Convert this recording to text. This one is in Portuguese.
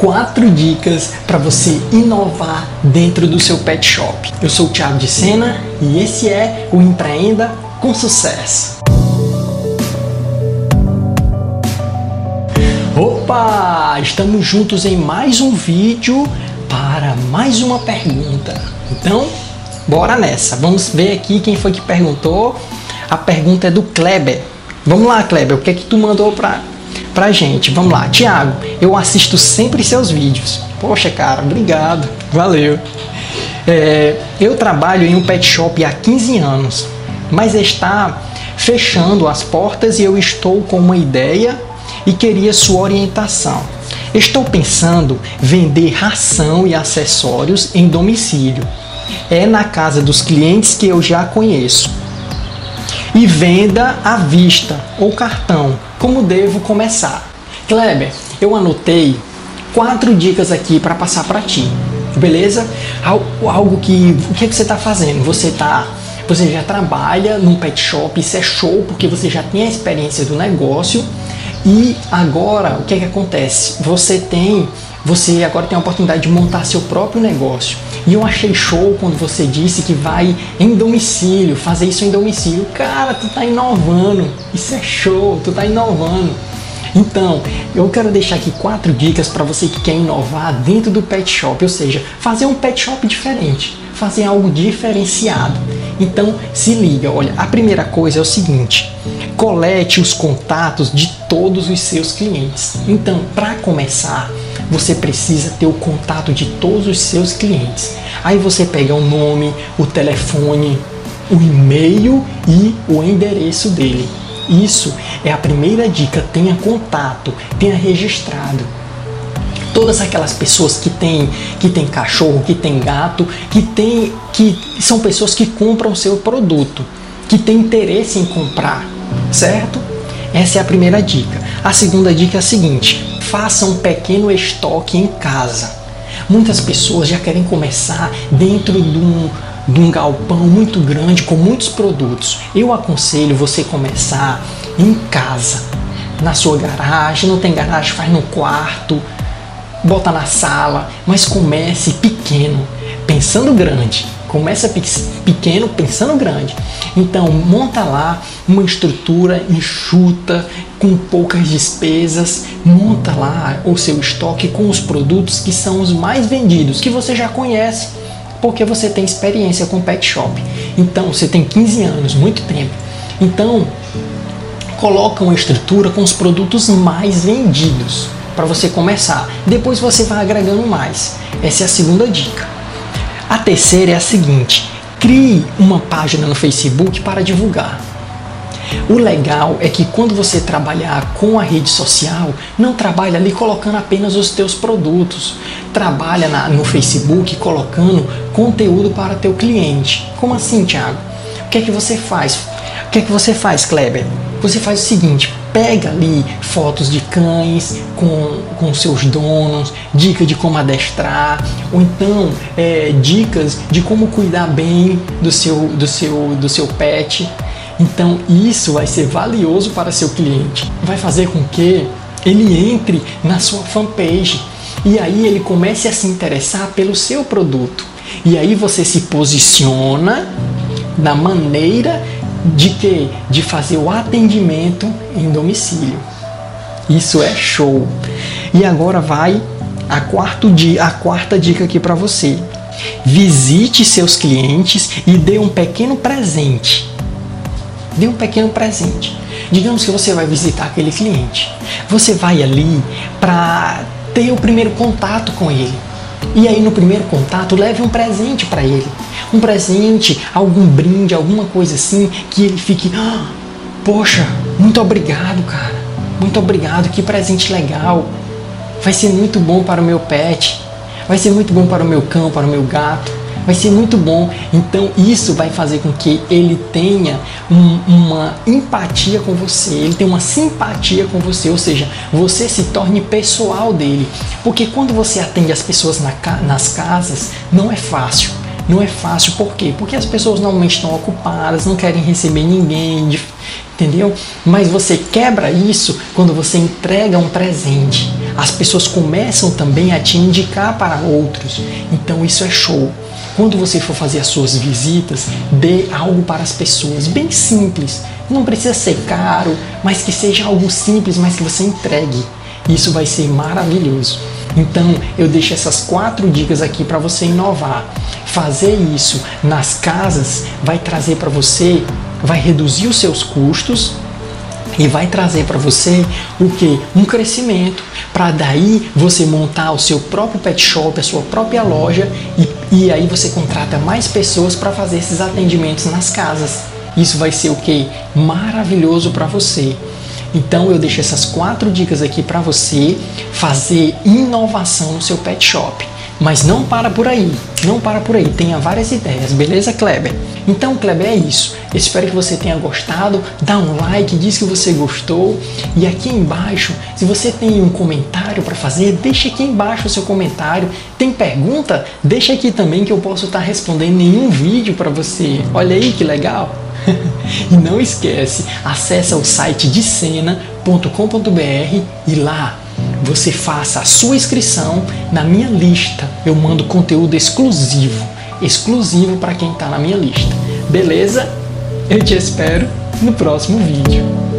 quatro dicas para você inovar dentro do seu pet shop. Eu sou o Thiago de Sena e esse é o Empreenda com Sucesso. Opa! Estamos juntos em mais um vídeo para mais uma pergunta. Então, bora nessa. Vamos ver aqui quem foi que perguntou. A pergunta é do Kleber. Vamos lá, Kleber, o que é que tu mandou para pra gente. Vamos lá, Tiago, eu assisto sempre seus vídeos. Poxa, cara, obrigado, valeu. É, eu trabalho em um pet shop há 15 anos, mas está fechando as portas e eu estou com uma ideia e queria sua orientação. Estou pensando vender ração e acessórios em domicílio. É na casa dos clientes que eu já conheço. E venda à vista ou cartão como devo começar? Kleber, eu anotei quatro dicas aqui para passar para ti. Beleza? Algo que o que, é que você está fazendo? Você está você já trabalha num pet shop, isso é show porque você já tem a experiência do negócio e agora o que é que acontece? Você tem você agora tem a oportunidade de montar seu próprio negócio. E eu achei show quando você disse que vai em domicílio, fazer isso em domicílio. Cara, tu tá inovando. Isso é show, tu tá inovando. Então, eu quero deixar aqui quatro dicas para você que quer inovar dentro do pet shop, ou seja, fazer um pet shop diferente, fazer algo diferenciado. Então, se liga, olha, a primeira coisa é o seguinte: colete os contatos de todos os seus clientes. Então, para começar, você precisa ter o contato de todos os seus clientes. Aí você pega o nome, o telefone, o e-mail e o endereço dele. Isso é a primeira dica. Tenha contato, tenha registrado. Todas aquelas pessoas que têm que tem cachorro, que tem gato, que tem que são pessoas que compram o seu produto, que têm interesse em comprar, certo? Essa é a primeira dica. A segunda dica é a seguinte: faça um pequeno estoque em casa. Muitas pessoas já querem começar dentro de um, de um galpão muito grande com muitos produtos. Eu aconselho você começar em casa, na sua garagem. Não tem garagem, faz no quarto, bota na sala, mas comece pequeno, pensando grande. Começa pequeno, pensando grande. Então, monta lá uma estrutura enxuta, com poucas despesas, monta lá o seu estoque com os produtos que são os mais vendidos, que você já conhece, porque você tem experiência com pet shop. Então, você tem 15 anos, muito tempo. Então, coloca uma estrutura com os produtos mais vendidos para você começar. Depois você vai agregando mais. Essa é a segunda dica. A terceira é a seguinte: crie uma página no Facebook para divulgar. O legal é que quando você trabalhar com a rede social, não trabalha ali colocando apenas os teus produtos. Trabalha na, no Facebook colocando conteúdo para teu cliente. Como assim, Thiago? O que é que você faz? O que é que você faz, Kleber? Você faz o seguinte, pega ali fotos de cães com, com seus donos, dicas de como adestrar, ou então é, dicas de como cuidar bem do seu, do seu, do seu pet. Então isso vai ser valioso para seu cliente. Vai fazer com que ele entre na sua fanpage e aí ele comece a se interessar pelo seu produto. E aí você se posiciona da maneira de que de fazer o atendimento em domicílio. Isso é show. E agora vai a, quarto dia, a quarta dica aqui para você. Visite seus clientes e dê um pequeno presente dê um pequeno presente. Digamos que você vai visitar aquele cliente. Você vai ali para ter o primeiro contato com ele. E aí no primeiro contato leve um presente para ele. Um presente, algum brinde, alguma coisa assim que ele fique, ah, poxa, muito obrigado, cara. Muito obrigado, que presente legal. Vai ser muito bom para o meu pet. Vai ser muito bom para o meu cão, para o meu gato vai ser muito bom. Então isso vai fazer com que ele tenha um, uma empatia com você, ele tenha uma simpatia com você, ou seja, você se torne pessoal dele. Porque quando você atende as pessoas na, nas casas, não é fácil. Não é fácil, por quê? Porque as pessoas normalmente estão ocupadas, não querem receber ninguém, entendeu? Mas você quebra isso quando você entrega um presente as pessoas começam também a te indicar para outros. Então isso é show. Quando você for fazer as suas visitas, dê algo para as pessoas, bem simples. Não precisa ser caro, mas que seja algo simples, mas que você entregue. Isso vai ser maravilhoso. Então, eu deixo essas quatro dicas aqui para você inovar. Fazer isso nas casas vai trazer para você, vai reduzir os seus custos e vai trazer para você o que? Um crescimento. Para daí você montar o seu próprio pet shop, a sua própria loja e, e aí você contrata mais pessoas para fazer esses atendimentos nas casas. Isso vai ser o que? Maravilhoso para você. Então eu deixo essas quatro dicas aqui para você fazer inovação no seu pet shop. Mas não para por aí, não para por aí, tenha várias ideias, beleza, Kleber? Então, Kleber, é isso. Espero que você tenha gostado. Dá um like, diz que você gostou. E aqui embaixo, se você tem um comentário para fazer, deixa aqui embaixo o seu comentário. Tem pergunta? Deixa aqui também que eu posso estar respondendo em um vídeo para você. Olha aí que legal! e não esquece, acessa o site de cena.com.br e lá você faça a sua inscrição na minha lista. Eu mando conteúdo exclusivo, exclusivo para quem está na minha lista. Beleza? Eu te espero no próximo vídeo.